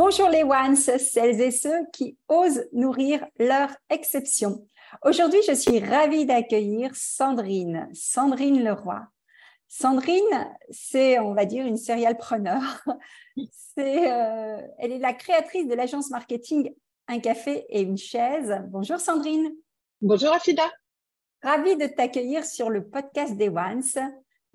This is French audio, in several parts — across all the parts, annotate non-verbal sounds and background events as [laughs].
Bonjour les ones, celles et ceux qui osent nourrir leur exception. Aujourd'hui, je suis ravie d'accueillir Sandrine, Sandrine Leroy. Sandrine, c'est, on va dire, une serial preneur. [laughs] C'est, euh, elle est la créatrice de l'agence marketing Un café et une chaise. Bonjour Sandrine. Bonjour Afida. Ravie de t'accueillir sur le podcast des Ones.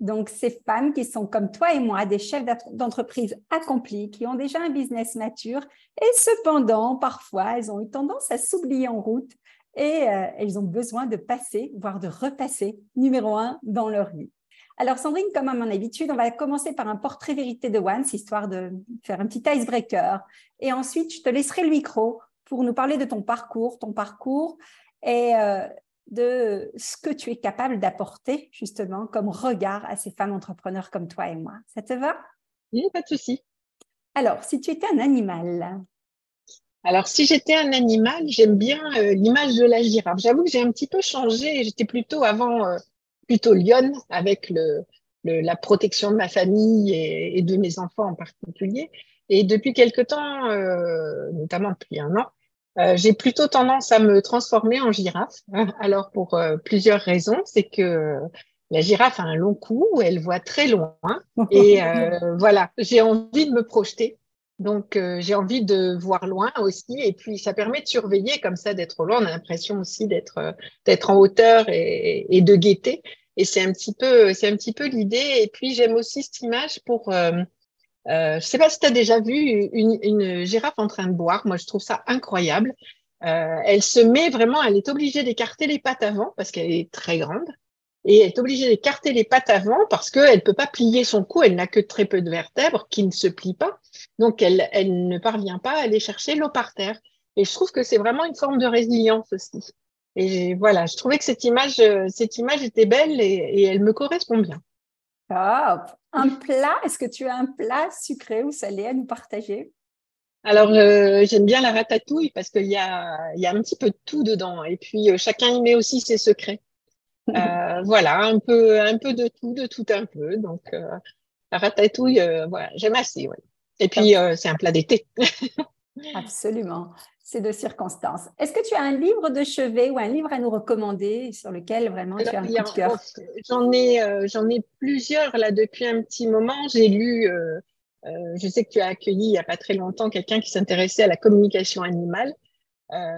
Donc, ces femmes qui sont comme toi et moi, des chefs d'entreprise accomplis, qui ont déjà un business mature, et cependant, parfois, elles ont eu tendance à s'oublier en route et euh, elles ont besoin de passer, voire de repasser, numéro un dans leur vie. Alors, Sandrine, comme à mon habitude, on va commencer par un portrait vérité de Once, histoire de faire un petit icebreaker. Et ensuite, je te laisserai le micro pour nous parler de ton parcours, ton parcours et euh, de ce que tu es capable d'apporter justement comme regard à ces femmes entrepreneurs comme toi et moi. Ça te va? Oui, pas de souci. Alors, si tu étais un animal? Alors, si j'étais un animal, j'aime bien euh, l'image de la girafe. J'avoue que j'ai un petit peu changé. J'étais plutôt avant euh, plutôt lionne avec le, la protection de ma famille et, de mes enfants en particulier. Et depuis quelque temps, euh, notamment depuis un an, euh, j'ai plutôt tendance à me transformer en girafe. [laughs] Alors pour euh, plusieurs raisons, c'est que la girafe a un long cou, elle voit très loin [laughs] et euh, voilà, j'ai envie de me projeter. Donc j'ai envie de voir loin aussi et puis ça permet de surveiller comme ça d'être loin. On a l'impression aussi d'être d'être en hauteur et, et de guetter. Et c'est un petit peu c'est un petit peu l'idée. Et puis j'aime aussi cette image pour euh, je ne sais pas si tu as déjà vu une, girafe en train de boire. Moi, je trouve ça incroyable. Euh, elle se met vraiment, elle est obligée d'écarter les pattes avant parce qu'elle est très grande. Et elle est obligée d'écarter les pattes avant parce qu'elle ne peut pas plier son cou. Elle n'a que très peu de vertèbres qui ne se plient pas. Donc, elle, ne parvient pas à aller chercher l'eau par terre. Et je trouve que c'est vraiment une forme de résilience aussi. Et voilà, je trouvais que cette image, image était belle et elle me correspond bien. Top. [laughs] Un plat, est-ce que tu as un plat sucré ou salé à nous partager? Alors, euh, j'aime bien la ratatouille parce qu'il y a, y a un petit peu de tout dedans. Et puis, euh, chacun y met aussi ses secrets. [laughs] Euh, voilà, un peu, un peu de tout, de tout un peu. Donc, la ratatouille, voilà, j'aime assez. Ouais. Et puis, c'est un plat d'été. [laughs] Absolument c'est de circonstances. Est-ce que tu as un livre de chevet ou un livre à nous recommander sur lequel vraiment tu as un coup de cœur? J'en ai, euh, j'en ai plusieurs là depuis un petit moment. J'ai lu, euh, euh, je sais que tu as accueilli il n'y a pas très longtemps quelqu'un qui s'intéressait à la communication animale.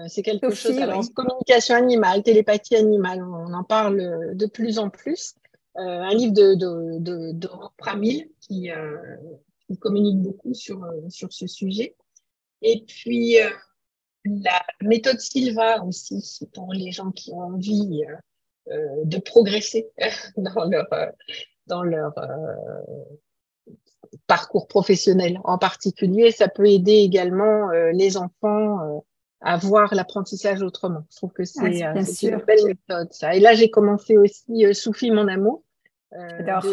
c'est quelque chose, alors, communication animale, télépathie animale, on en parle de plus en plus. un livre de, de, de, de Pramil qui, qui communique beaucoup sur, sur ce sujet. Et puis, la méthode Silva aussi, pour les gens qui ont envie euh, euh, de progresser [laughs] dans leur, euh, dans leur parcours professionnel en particulier. Ça peut aider également les enfants à voir l'apprentissage autrement. Je trouve que c'est une belle méthode. Ça. Et là, j'ai commencé aussi Soufi mon amour. j'adore.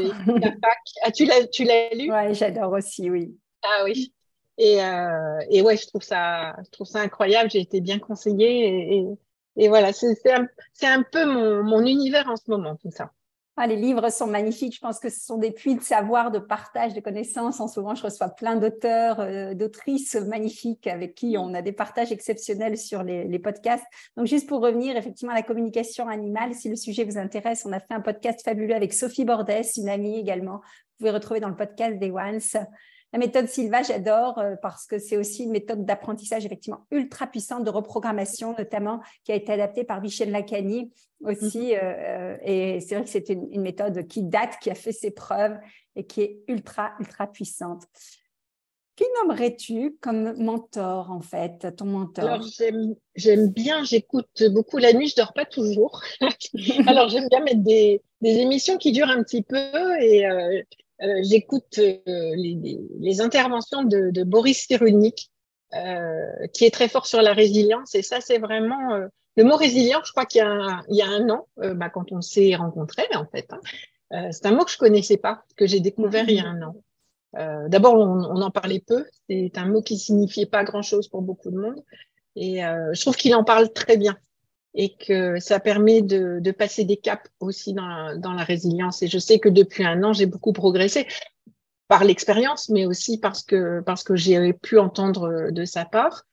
Ah, tu l'as, tu l'as lu? Oui, j'adore aussi, oui. Ah oui. Et, euh, et ouais, je trouve ça, je trouve ça incroyable. J'ai été bien conseillée et, et, voilà, c'est un, un peu mon, mon univers en ce moment, tout ça. Ah, les livres sont magnifiques. Je pense que ce sont des puits de savoir, de partage, de connaissances. En souvent, je reçois plein d'auteurs, euh, d'autrices magnifiques avec qui on a des partages exceptionnels sur les, les, podcasts. Donc, juste pour revenir effectivement à la communication animale, si le sujet vous intéresse, on a fait un podcast fabuleux avec Sophie Bordès, une amie également. Vous pouvez retrouver dans le podcast des Ones. La méthode Silva, j'adore euh, parce que c'est aussi une méthode d'apprentissage effectivement ultra puissante de reprogrammation, notamment qui a été adaptée par Michel Lacani aussi. Mhm. Euh, et c'est vrai que c'est une, méthode qui date, qui a fait ses preuves et qui est ultra, ultra puissante. Qui nommerais-tu comme mentor, en fait, ton mentor? Alors, j'aime bien, j'écoute beaucoup la nuit, je dors pas toujours. [laughs] Alors, j'aime bien mettre des, des, émissions qui durent un petit peu et euh, euh, j'écoute euh, les, interventions de, Boris Cyrulnik, euh, qui est très fort sur la résilience. Et ça, c'est vraiment le mot résilient. Je crois qu'il y a un, an, bah, quand on s'est rencontrés, en fait. Hein, c'est un mot que je connaissais pas, que j'ai découvert il y a un an. D'abord, on, on, en parlait peu. C'est un mot qui signifiait pas grand-chose pour beaucoup de monde. Et je trouve qu'il en parle très bien et que ça permet de, de passer des caps aussi dans la, dans la, résilience. Et je sais que depuis un an, j'ai beaucoup progressé par l'expérience, mais aussi parce que parce que j'ai pu entendre de sa part.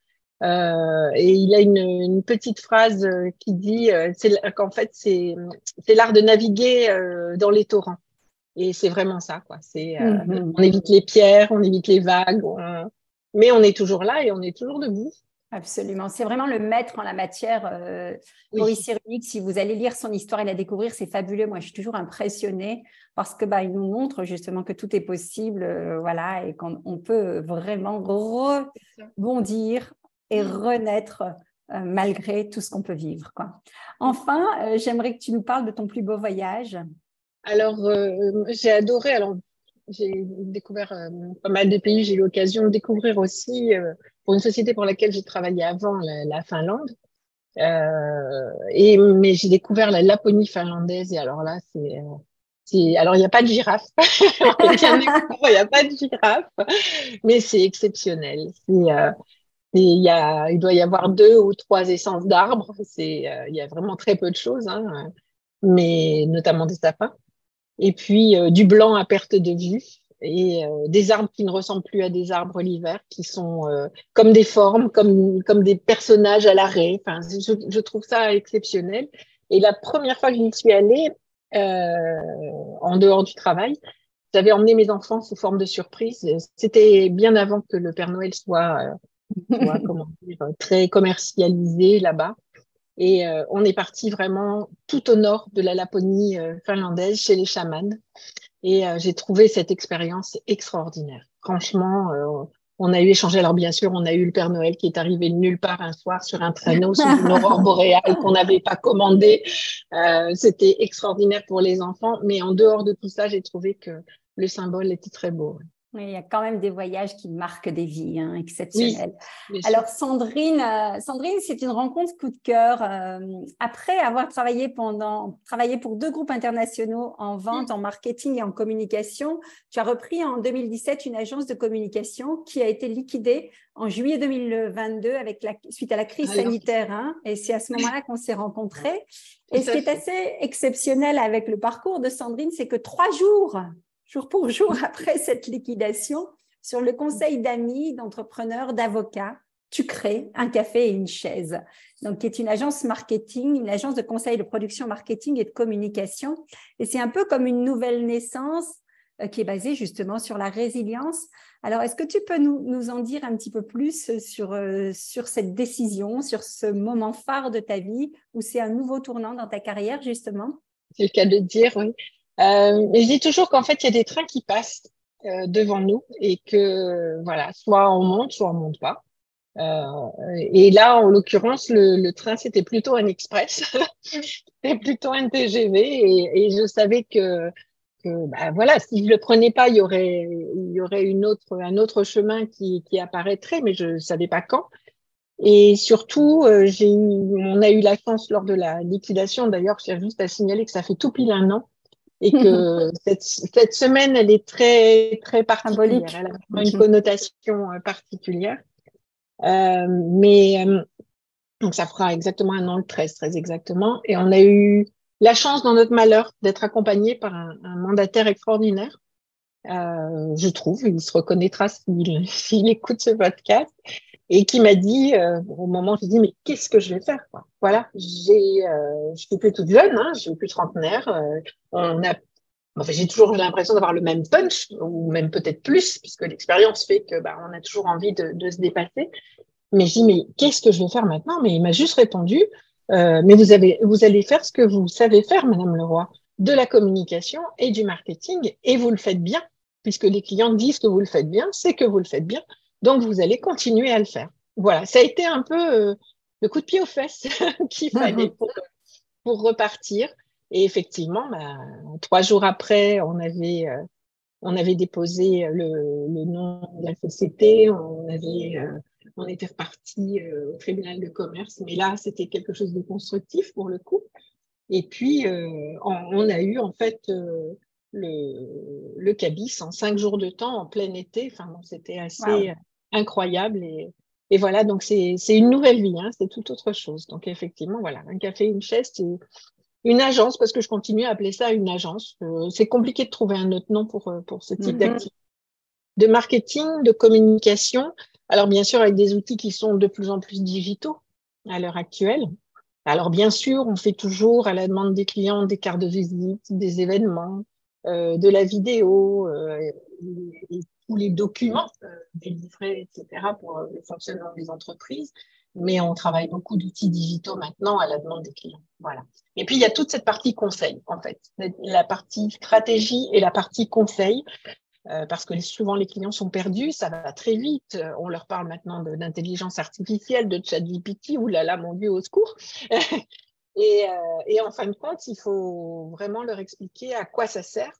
Euh, et il a une, une, petite phrase qui dit euh, qu'en fait c'est c'est l'art de naviguer euh, dans les torrents. Et c'est vraiment ça, quoi. C'est, euh, mm-hmm. on évite les pierres, on évite les vagues, mais on est toujours là et on est toujours debout. Absolument. C'est vraiment le maître en la matière. Euh, Maurice si vous allez lire son histoire et la découvrir, c'est fabuleux. Moi, je suis toujours impressionnée parce que bah, il nous montre justement que tout est possible, euh, voilà, et qu'on peut vraiment rebondir et renaître euh, malgré tout ce qu'on peut vivre. Quoi. Enfin, j'aimerais que tu nous parles de ton plus beau voyage. Alors, euh, j'ai adoré. Alors, j'ai découvert euh, pas mal de pays. J'ai eu l'occasion de découvrir aussi euh, pour une société pour laquelle j'ai travaillé avant, la, Finlande. et mais j'ai découvert la Laponie finlandaise. Et alors là, c'est alors, il n'y a pas de girafe. [laughs] il n'y a pas de girafe, mais c'est exceptionnel. il, y a, il doit y avoir deux ou trois essences d'arbres. Il y a vraiment très peu de choses, hein, mais notamment des sapins et puis euh, du blanc à perte de vue et euh, des arbres qui ne ressemblent plus à des arbres l'hiver, qui sont euh, comme des formes, comme comme des personnages à l'arrêt. Enfin, je, je, trouve ça exceptionnel. Et la première fois que j'y suis allée, en dehors du travail, j'avais emmené mes enfants sous forme de surprise. C'était bien avant que le Père Noël soit, soit [laughs] comment dire, très commercialisé là-bas. Et euh, on est parti vraiment tout au nord de la Laponie euh, finlandaise, chez les chamans. Et euh, j'ai trouvé cette expérience extraordinaire. Franchement, on a eu échangé. Alors bien sûr, on a eu le Père Noël qui est arrivé de nulle part un soir sur un traîneau sur une [laughs] aurore boréale qu'on n'avait pas commandé. C'était extraordinaire pour les enfants. Mais en dehors de tout ça, j'ai trouvé que le symbole était très beau il y a quand même des voyages qui marquent des vies hein, exceptionnelles. Alors Sandrine, euh, Sandrine, c'est une rencontre coup de cœur. Euh, après avoir travaillé pendant, travaillé pour deux groupes internationaux en vente, en marketing et en communication, tu as repris en 2017 une agence de communication qui a été liquidée en juillet 2022 avec la, suite à la crise sanitaire. Hein, et c'est à ce moment-là qu'on s'est rencontrés. Et ce qui est assez exceptionnel avec le parcours de Sandrine, c'est que trois jours jour pour [laughs] jour après cette liquidation, sur le conseil d'amis, d'entrepreneurs, d'avocats, tu crées un café et une chaise. Donc, qui est une agence marketing, une agence de conseil de production marketing et de communication. Et c'est un peu comme une nouvelle naissance euh, qui est basée justement sur la résilience. Alors, est-ce que tu peux nous, en dire un petit peu plus sur, euh, sur cette décision, sur ce moment phare de ta vie où c'est un nouveau tournant dans ta carrière, justement? C'est le cas de dire, oui. Euh, je dis toujours qu'en fait, il y a des trains qui passent euh, devant nous et que, voilà, soit on monte, soit on monte pas. Euh, et là, en l'occurrence, le, le, train, c'était plutôt un express, [laughs] c'était plutôt un TGV et, et je savais que, bah, voilà, si je le prenais pas, il y aurait, il y aurait une autre, un autre chemin qui, qui apparaîtrait, mais je savais pas quand. Et surtout, euh, j'ai on a eu la chance lors de la liquidation, d'ailleurs, j'ai juste à signaler que ça fait tout pile un an et que [laughs] cette, cette, semaine, elle est très, très particulière. Elle a une connotation euh, particulière. Euh, mais euh, donc ça fera exactement un an le 13, très exactement. Et on a eu la chance dans notre malheur d'être accompagné par un, un, mandataire extraordinaire. Euh, je trouve, il se reconnaîtra s'il [laughs] écoute ce podcast et qui m'a dit euh, au moment où je dis mais qu'est-ce que je vais faire quoi? Voilà j'ai euh, je suis plus toute jeune hein, je suis plus trentenaire euh, on a Enfin, j'ai toujours l'impression d'avoir le même punch, ou même peut-être plus, puisque l'expérience fait que bah, on a toujours envie de, de se dépasser. Mais je dis, mais qu'est-ce que je vais faire maintenant? Mais il m'a juste répondu, mais vous, avez, vous allez faire ce que vous savez faire, Madame Leroy, de la communication et du marketing, et vous le faites bien, puisque les clients disent que vous le faites bien, c'est que vous le faites bien, donc vous allez continuer à le faire. Voilà, ça a été un peu euh, le coup de pied aux fesses [laughs] qu'il fallait pour, pour, repartir. Et effectivement, bah, trois jours après, on avait, euh, on avait déposé le, le, nom de la société, on avait euh, on était reparti au tribunal de commerce, mais là, c'était quelque chose de constructif pour le coup. Et puis, on, a eu en fait le, le cabis en cinq jours de temps en plein été. Enfin, bon, c'était assez incroyable. Et, et, voilà, donc c'est une nouvelle vie, hein, c'est tout autre chose. Donc, effectivement, voilà, un café, une chaise, c'est une agence, parce que je continue à appeler ça une agence. c'est compliqué de trouver un autre nom pour, pour ce type mm-hmm. d'activité. De marketing, de communication, alors bien sûr avec des outils qui sont de plus en plus digitaux à l'heure actuelle. Alors bien sûr, on fait toujours à la demande des clients des cartes de visite, des événements, euh, de la vidéo, euh, et, tous les documents euh, délivrés, etc. pour le fonctionnement des entreprises. Mais on travaille beaucoup d'outils digitaux maintenant à la demande des clients. Voilà. Et puis il y a toute cette partie conseil en fait, la partie stratégie et la partie conseil euh, parce que souvent les clients sont perdus, ça va très vite. On leur parle maintenant d'intelligence artificielle, de chat GPT, oulala, mon Dieu, au secours. [laughs] euh, et, en fin de compte, il faut vraiment leur expliquer à quoi ça sert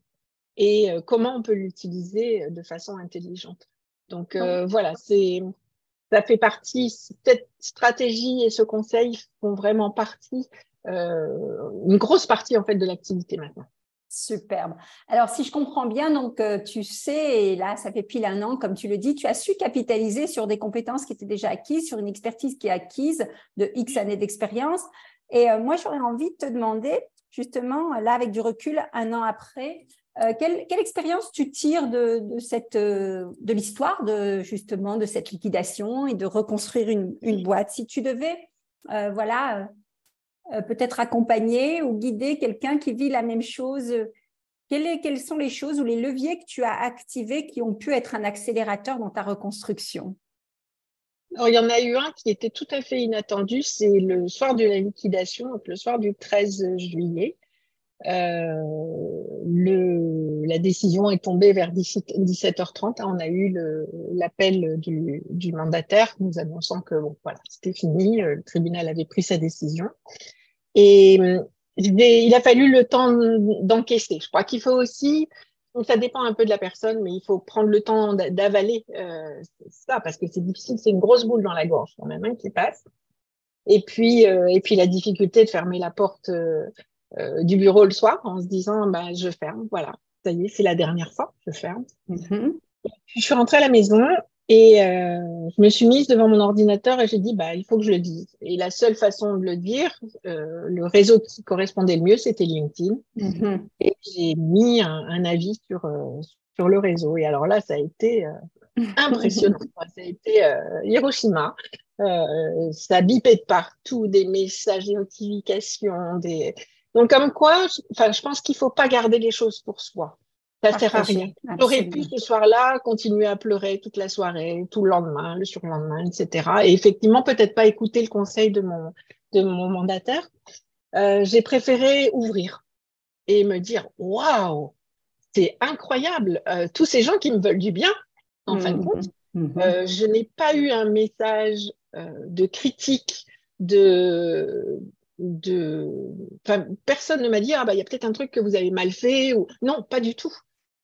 et euh, comment on peut l'utiliser de façon intelligente. Donc voilà, c'est ça fait partie, cette stratégie et ce conseil font vraiment partie, une grosse partie en fait de l'activité maintenant. Superbe. Alors, si je comprends bien, donc euh, tu sais, et là, ça fait pile un an, comme tu le dis, tu as su capitaliser sur des compétences qui étaient déjà acquises, sur une expertise qui est acquise de X années d'expérience. Et euh, moi, j'aurais envie de te demander, justement, là, avec du recul, un an après, euh, quelle, expérience tu tires de, cette, de l'histoire de justement de cette liquidation et de reconstruire une, boîte? Si tu devais, voilà euh, peut-être accompagner ou guider quelqu'un qui vit la même chose quelles, sont les choses ou les leviers que tu as activés qui ont pu être un accélérateur dans ta reconstruction? Il y en a eu un qui était tout à fait inattendu, c'est le soir de la liquidation, donc le soir du 13 juillet. Euh, le, la décision est tombée vers 17, h 30 On a eu l'appel du, du, mandataire nous annonçant que bon, voilà, c'était fini. Le tribunal avait pris sa décision. Et il a fallu le temps d'encaisser. Je crois qu'il faut aussi, ça dépend un peu de la personne, mais il faut prendre le temps d'avaler euh, ça parce que c'est difficile, c'est une grosse boule dans la gorge quand même hein, qui passe. Et puis, euh, et puis la difficulté de fermer la porte euh, euh, du bureau le soir en se disant, bah, je ferme, voilà, ça y est, c'est la dernière fois, je ferme. Mm-hmm. Puis je suis rentrée à la maison et euh, je me suis mise devant mon ordinateur et j'ai dit, bah, il faut que je le dise. Et la seule façon de le dire, euh, le réseau qui correspondait le mieux, c'était LinkedIn. Mm-hmm. Et j'ai mis un, un avis sur, euh, sur le réseau. Et alors là, ça a été euh, [laughs] impressionnant. ça a été Hiroshima. ça bipait de partout, des messages, des notifications. Des... Donc, comme quoi, enfin, je pense qu'il faut pas garder les choses pour soi. Ça sert à rien. J'aurais pu ce soir-là continuer à pleurer toute la soirée, tout le lendemain, le surlendemain, etc. Et effectivement, peut-être pas écouter le conseil de mon, de mon mandataire. Euh, j'ai préféré ouvrir et me dire waouh, c'est incroyable. Euh, tous ces gens qui me veulent du bien, en fin de mmh, compte. Mmh, mmh. Euh, je n'ai pas eu un message euh, de critique, de, de. Personne ne m'a dit ah bah il y a peut-être un truc que vous avez mal fait ou non, pas du tout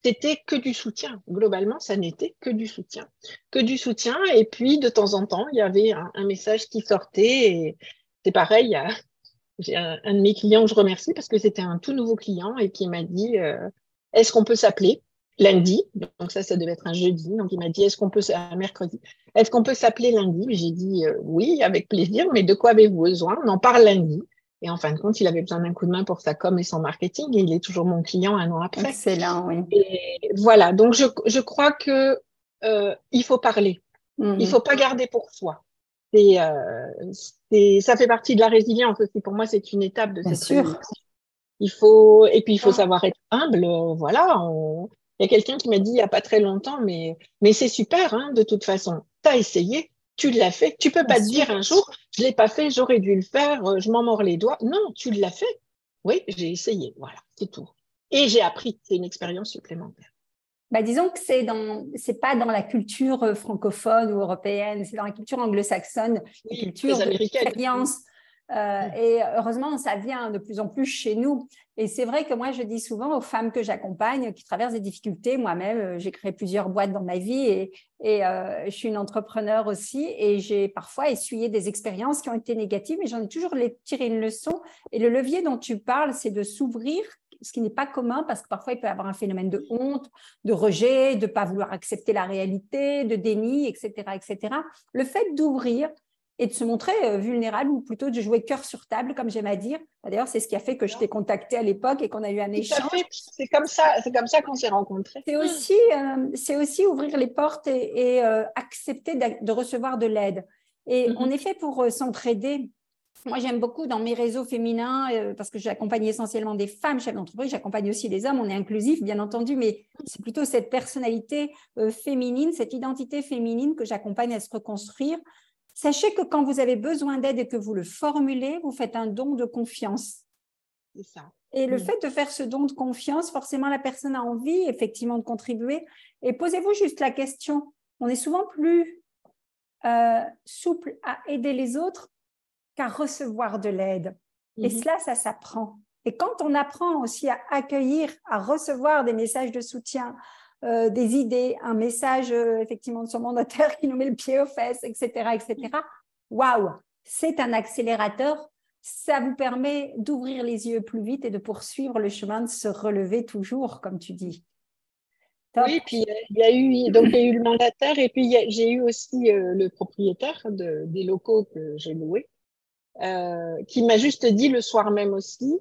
c'était que du soutien. Globalement, ça n'était que du soutien. Que du soutien. Et puis, de temps en temps, il y avait un, message qui sortait. C'est pareil, [laughs] j'ai un, de mes clients je remercie parce que c'était un tout nouveau client et qui m'a dit euh, Est-ce qu'on peut s'appeler? Lundi Donc, ça, ça devait être un jeudi. Donc, il m'a dit Est-ce qu'on peut, un mercredi, est-ce qu'on peut s'appeler lundi? J'ai dit euh, Oui, avec plaisir, mais de quoi avez-vous besoin? On en parle lundi. Et en fin de compte, il avait besoin d'un coup de main pour sa com et son marketing et il est toujours mon client un an après. Excellent, oui. Et voilà, donc je, je crois que euh, il faut parler. Il Il faut pas garder pour soi. C'est, euh, ça fait partie de la résilience aussi. Pour moi, c'est une étape de Bien sûr. Il faut, et puis il faut savoir être humble. Voilà. Il y a quelqu'un qui m'a dit il n'y a pas très longtemps, mais, mais c'est super, hein, de toute façon. Tu as essayé, tu l'as fait. Tu peux pas te dire un jour, je l'ai pas fait, j'aurais dû le faire, euh, je m'en mords les doigts. Non, tu l'as fait. Oui, j'ai essayé. Voilà, c'est tout. Et j'ai appris. C'est une expérience supplémentaire. Bah, disons que c'est dans, c'est pas dans la culture euh, francophone ou européenne, c'est dans la culture anglo-saxonne, la culture d'expérience. Euh, et heureusement, ça vient de plus en plus chez nous. Et c'est vrai que moi, je dis souvent aux femmes que j'accompagne qui traversent des difficultés, moi-même, euh, j'ai créé plusieurs boîtes dans ma vie et, et euh, je suis une entrepreneur aussi. Et j'ai parfois essuyé des expériences qui ont été négatives, mais j'en ai toujours tiré une leçon. Et le levier dont tu parles, c'est de s'ouvrir ce qui n'est pas commun parce que parfois il peut y avoir un phénomène de honte, de rejet, de ne pas vouloir accepter la réalité, de déni, etc. etc. Le fait d'ouvrir et de se montrer euh, vulnérable ou plutôt de jouer cœur sur table, comme j'aime à dire. D'ailleurs, c'est ce qui a fait que je t'ai contacté à l'époque et qu'on a eu un échange. C'est comme ça, c'est comme ça qu'on s'est rencontrés. C'est aussi, euh, c'est aussi ouvrir les portes et, euh, accepter de, recevoir de l'aide. Et on est fait pour s'entraider. Moi, j'aime beaucoup dans mes réseaux féminins, euh, parce que j'accompagne essentiellement des femmes chefs d'entreprise, j'accompagne aussi des hommes, on est inclusif, bien entendu, mais c'est plutôt cette personnalité euh, féminine, cette identité féminine que j'accompagne à se reconstruire. Sachez que quand vous avez besoin d'aide et que vous le formulez, vous faites un don de confiance. C'est ça. Et le fait de faire ce don de confiance, forcément, la personne a envie, effectivement, de contribuer. Et posez-vous juste la question. On est souvent plus euh, souple à aider les autres qu'à recevoir de l'aide. Et mhm. cela, ça s'apprend. Et quand on apprend aussi à accueillir, à recevoir des messages de soutien, euh, des idées, un message euh, effectivement de son mandataire qui nous met le pied aux fesses, etc., etc. Waouh, c'est un accélérateur. Ça vous permet d'ouvrir les yeux plus vite et de poursuivre le chemin, de se relever toujours, comme tu dis. Oui, puis il y a eu donc il y a eu le mandataire et puis j'ai eu aussi euh, le propriétaire de, des locaux que j'ai loués euh, qui m'a juste dit le soir même aussi,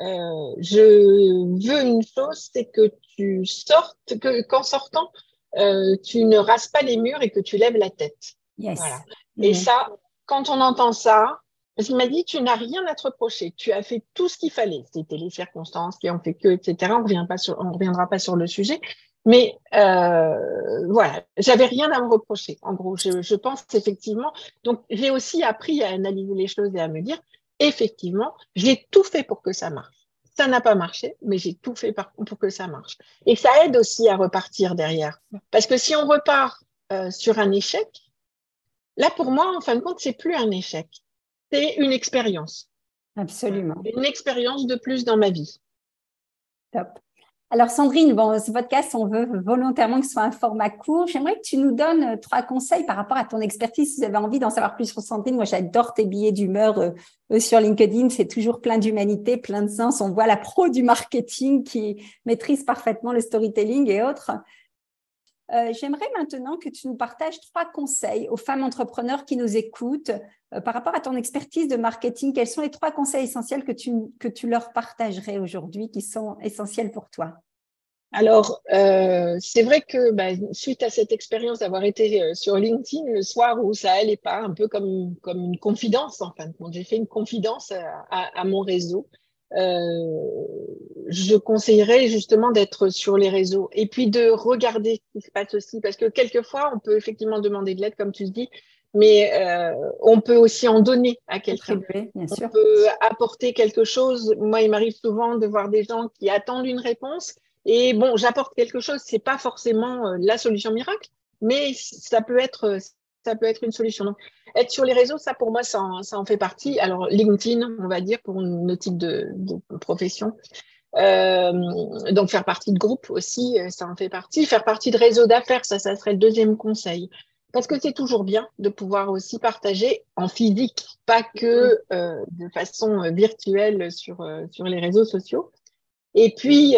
euh, je veux une chose, c'est que tu sortes, que qu'en sortant, euh, tu ne rases pas les murs et que tu lèves la tête. Voilà. Et ça, quand on entend ça, il m'a dit, tu n'as rien à te reprocher. Tu as fait tout ce qu'il fallait. C'était les circonstances qui ont fait que, etc. On ne reviendra pas sur le sujet. Mais euh, voilà, j'avais rien à me reprocher. En gros, je, je pense effectivement. Donc, j'ai aussi appris à analyser les choses et à me dire, effectivement, j'ai tout fait pour que ça marche. Ça n'a pas marché, mais j'ai tout fait pour que ça marche. Et ça aide aussi à repartir derrière. Parce que si on repart euh, sur un échec, là, pour moi, en fin de compte, c'est plus un échec. C'est une expérience. Absolument. Une expérience de plus dans ma vie. Top. Alors Sandrine, bon, ce podcast, on veut volontairement que ce soit un format court. J'aimerais que tu nous donnes euh, trois conseils par rapport à ton expertise. Si vous avez envie d'en savoir plus sur Sandrine, moi j'adore tes billets d'humeur euh, euh, sur LinkedIn. C'est toujours plein d'humanité, plein de sens. On voit la pro du marketing qui maîtrise parfaitement le storytelling et autres. J'aimerais maintenant que tu nous partages trois conseils aux femmes entrepreneurs qui nous écoutent par rapport à ton expertise de marketing. Quels sont les trois conseils essentiels que tu, que tu leur partagerais aujourd'hui qui sont essentiels pour toi? Alors, euh, c'est vrai que bah, suite à cette expérience d'avoir été euh, sur LinkedIn le soir où ça allait pas, un peu comme, comme une confidence en fin de compte, j'ai fait une confidence à, mon réseau. Euh, je conseillerais justement d'être sur les réseaux et puis de regarder ce qui se passe aussi, parce que quelquefois, on peut effectivement demander de l'aide, comme tu dis, mais euh, on peut aussi en donner à quelqu'un. On peut apporter quelque chose. Moi, il m'arrive souvent de voir des gens qui attendent une réponse et bon, j'apporte quelque chose, c'est pas forcément euh, la solution miracle, mais ça peut être ça peut être une solution. Donc, être sur les réseaux, ça pour moi, ça en, fait partie. Alors LinkedIn, on va dire pour nos types de, de profession. Euh, donc faire partie de groupe aussi, euh, ça en fait partie. Faire partie de réseau d'affaires, ça, ça serait le deuxième conseil. Parce que c'est toujours bien de pouvoir aussi partager en physique, pas que euh, de façon virtuelle sur, sur les réseaux sociaux. Et puis,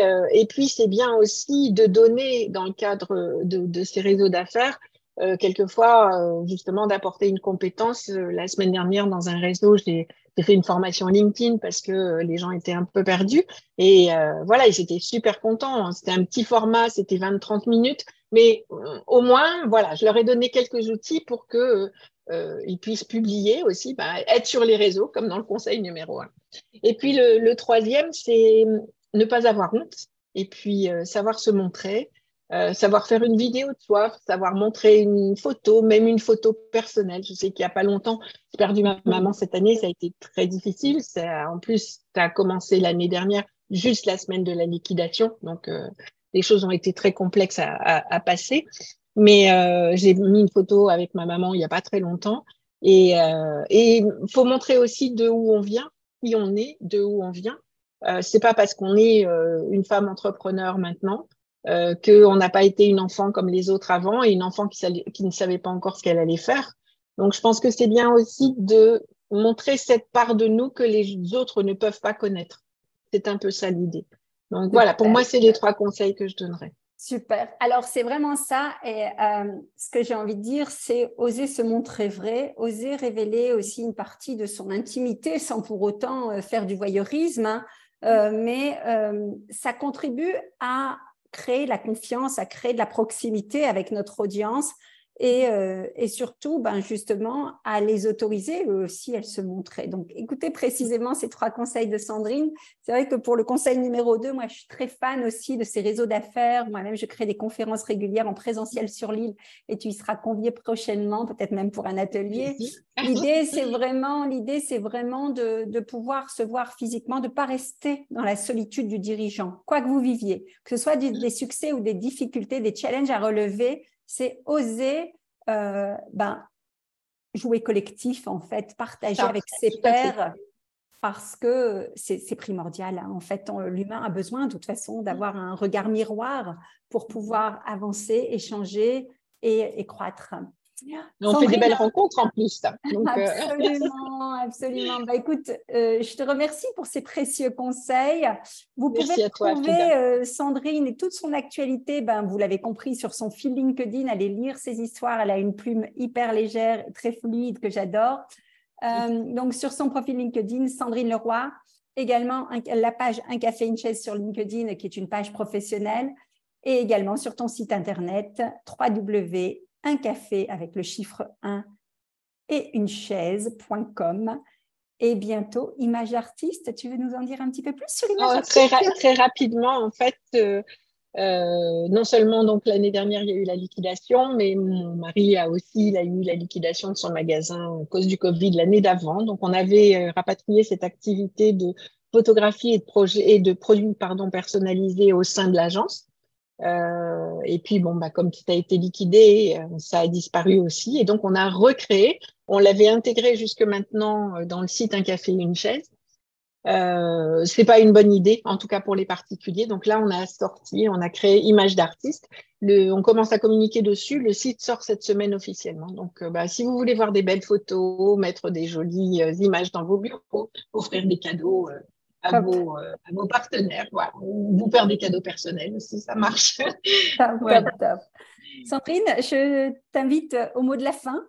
puis c'est bien aussi de donner dans le cadre de ces réseaux d'affaires, euh, quelquefois euh, justement d'apporter une compétence. La semaine dernière, dans un réseau, j'ai fait une formation LinkedIn parce que les gens étaient un peu perdus. Et voilà, ils étaient super contents. C'était un petit format, c'était 20-30 minutes. Mais au moins, voilà, je leur ai donné quelques outils pour que ils puissent publier aussi, bah, être sur les réseaux, comme dans le conseil numéro un. Et puis le, troisième, c'est ne pas avoir honte et puis savoir se montrer. Savoir faire une vidéo de soi, savoir montrer une photo, même une photo personnelle. Je sais qu'il n'y a pas longtemps, j'ai perdu ma maman cette année, ça a été très difficile. Ça, en plus, ça a commencé l'année dernière, juste la semaine de la liquidation. Donc, les choses ont été très complexes à, passer. Mais euh, j'ai mis une photo avec ma maman il n'y a pas très longtemps. Et il euh, faut montrer aussi de où on vient, qui on est, de où on vient. Euh, c'est pas parce qu'on est euh, une femme entrepreneur maintenant euh, qu'on n'a pas été une enfant comme les autres avant et une enfant qui, qui ne savait pas encore ce qu'elle allait faire. Donc, je pense que c'est bien aussi de montrer cette part de nous que les autres ne peuvent pas connaître. C'est un peu ça l'idée. Donc voilà, pour moi, c'est les trois conseils que je donnerais. Super. Alors, c'est vraiment ça. Et euh, ce que j'ai envie de dire, c'est oser se montrer vrai, oser révéler aussi une partie de son intimité sans pour autant euh, faire du voyeurisme. Hein. Euh, mais ça contribue à créer la confiance, à créer de la proximité avec notre audience et, euh, et, surtout, ben justement, à les autoriser eux aussi, elles se montraient. Donc, écoutez précisément ces trois conseils de Sandrine. C'est vrai que pour le conseil numéro 2, moi, je suis très fan aussi de ces réseaux d'affaires. Moi-même, je crée des conférences régulières en présentiel sur l'île et tu y seras convié prochainement, peut-être même pour un atelier. [laughs] L'idée, c'est vraiment, l'idée, c'est vraiment de, de pouvoir se voir physiquement, de ne pas rester dans la solitude du dirigeant, quoi que vous viviez, que ce soit des succès ou des difficultés, des challenges à relever c'est oser euh, ben, jouer collectif, en fait, partager avec ses pairs, parce que c'est primordial. Hein. En fait, l'humain a besoin, de toute façon, d'avoir un regard miroir pour pouvoir avancer, échanger et croître. On fait des belles rencontres en plus. Euh, absolument, [laughs] absolument. Bah, écoute, euh, je te remercie pour ces précieux conseils. Vous pouvez trouver euh, Sandrine et toute son actualité, ben, vous l'avez compris, sur son fil LinkedIn. Allez lire ses histoires. Elle a une plume hyper légère, très fluide que j'adore. donc, sur son profil LinkedIn, Sandrine Leroy. Également, la page Un café, une chaise sur LinkedIn, qui est une page professionnelle. Et également sur ton site internet www un café avec le chiffre 1 et une chaise.com. Et bientôt, Image Artiste, tu veux nous en dire un petit peu plus sur l'image oh, très, très, rapidement, en fait, euh, euh, non seulement donc l'année dernière, il y a eu la liquidation, mais mon mari a aussi il a eu la liquidation de son magasin à cause du Covid l'année d'avant. Donc, on avait euh, rapatrié cette activité de photographie et de, projet, et de produits pardon, personnalisés au sein de l'agence. Euh, et puis, bon, bah, comme tout a été liquidé, euh, ça a disparu aussi. Et donc, on a recréé. On l'avait intégré jusque maintenant euh, dans le site Un café, une chaise. Euh, c'est pas une bonne idée, en tout cas pour les particuliers. Donc là, on a sorti, on a créé Image d'artiste. on commence à communiquer dessus. Le site sort cette semaine officiellement. Donc, bah, si vous voulez voir des belles photos, mettre des jolies images dans vos bureaux, offrir des cadeaux, à vos, euh, à vos, partenaires. Voilà. Vous faire des cadeaux personnels aussi, ça marche. [laughs] Top, top, top. Sandrine, je t'invite au mot de la fin.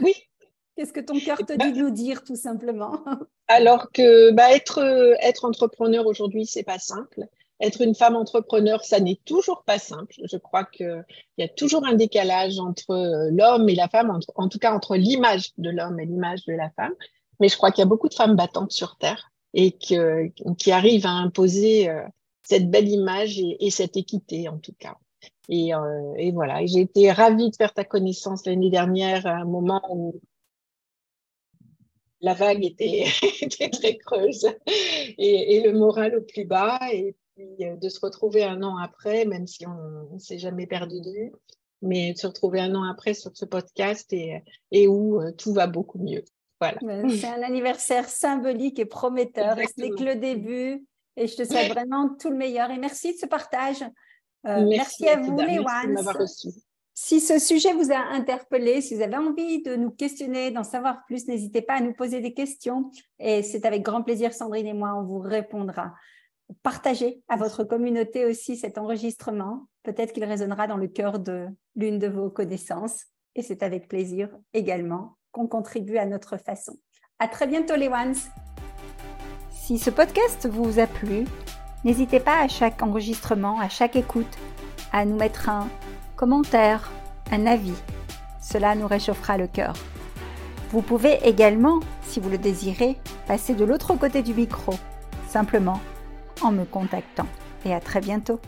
Oui. [laughs] Qu'est-ce que ton cœur te bah dit de nous dire, tout simplement? [laughs] Alors que bah, être, être entrepreneur aujourd'hui, c'est pas simple. Être une femme entrepreneur, ça n'est toujours pas simple. Je crois qu'il y a toujours un décalage entre euh, l'homme et la femme, en tout cas entre l'image de l'homme et l'image de la femme. Mais je crois qu'il y a beaucoup de femmes battantes sur Terre et que, qui arrive à imposer euh, cette belle image et, cette équité en tout cas. Et, euh, et voilà, j'ai été ravie de faire ta connaissance l'année dernière à un moment où la vague était, [laughs] était très creuse et, et, le moral au plus bas. Et puis euh, de se retrouver un an après, même si on ne s'est jamais perdu de vue, mais de se retrouver un an après sur ce podcast et, et où tout va beaucoup mieux. C'est un anniversaire symbolique et prometteur. Ce n'est que le début. Et je te souhaite vraiment tout le meilleur. Et merci de ce partage. Euh, merci, à vous, les Ones. Si ce sujet vous a interpellé, si vous avez envie de nous questionner, d'en savoir plus, n'hésitez pas à nous poser des questions. Et c'est avec grand plaisir, Sandrine et moi, on vous répondra. Partagez à votre communauté aussi cet enregistrement. Peut-être qu'il résonnera dans le cœur de l'une de vos connaissances. Et c'est avec plaisir également qu'on contribue à notre façon. À très bientôt les ones. Si ce podcast vous a plu, n'hésitez pas à chaque enregistrement, à chaque écoute, à nous mettre un commentaire, un avis. Cela nous réchauffera le cœur. Vous pouvez également, si vous le désirez, passer de l'autre côté du micro, simplement en me contactant. Et à très bientôt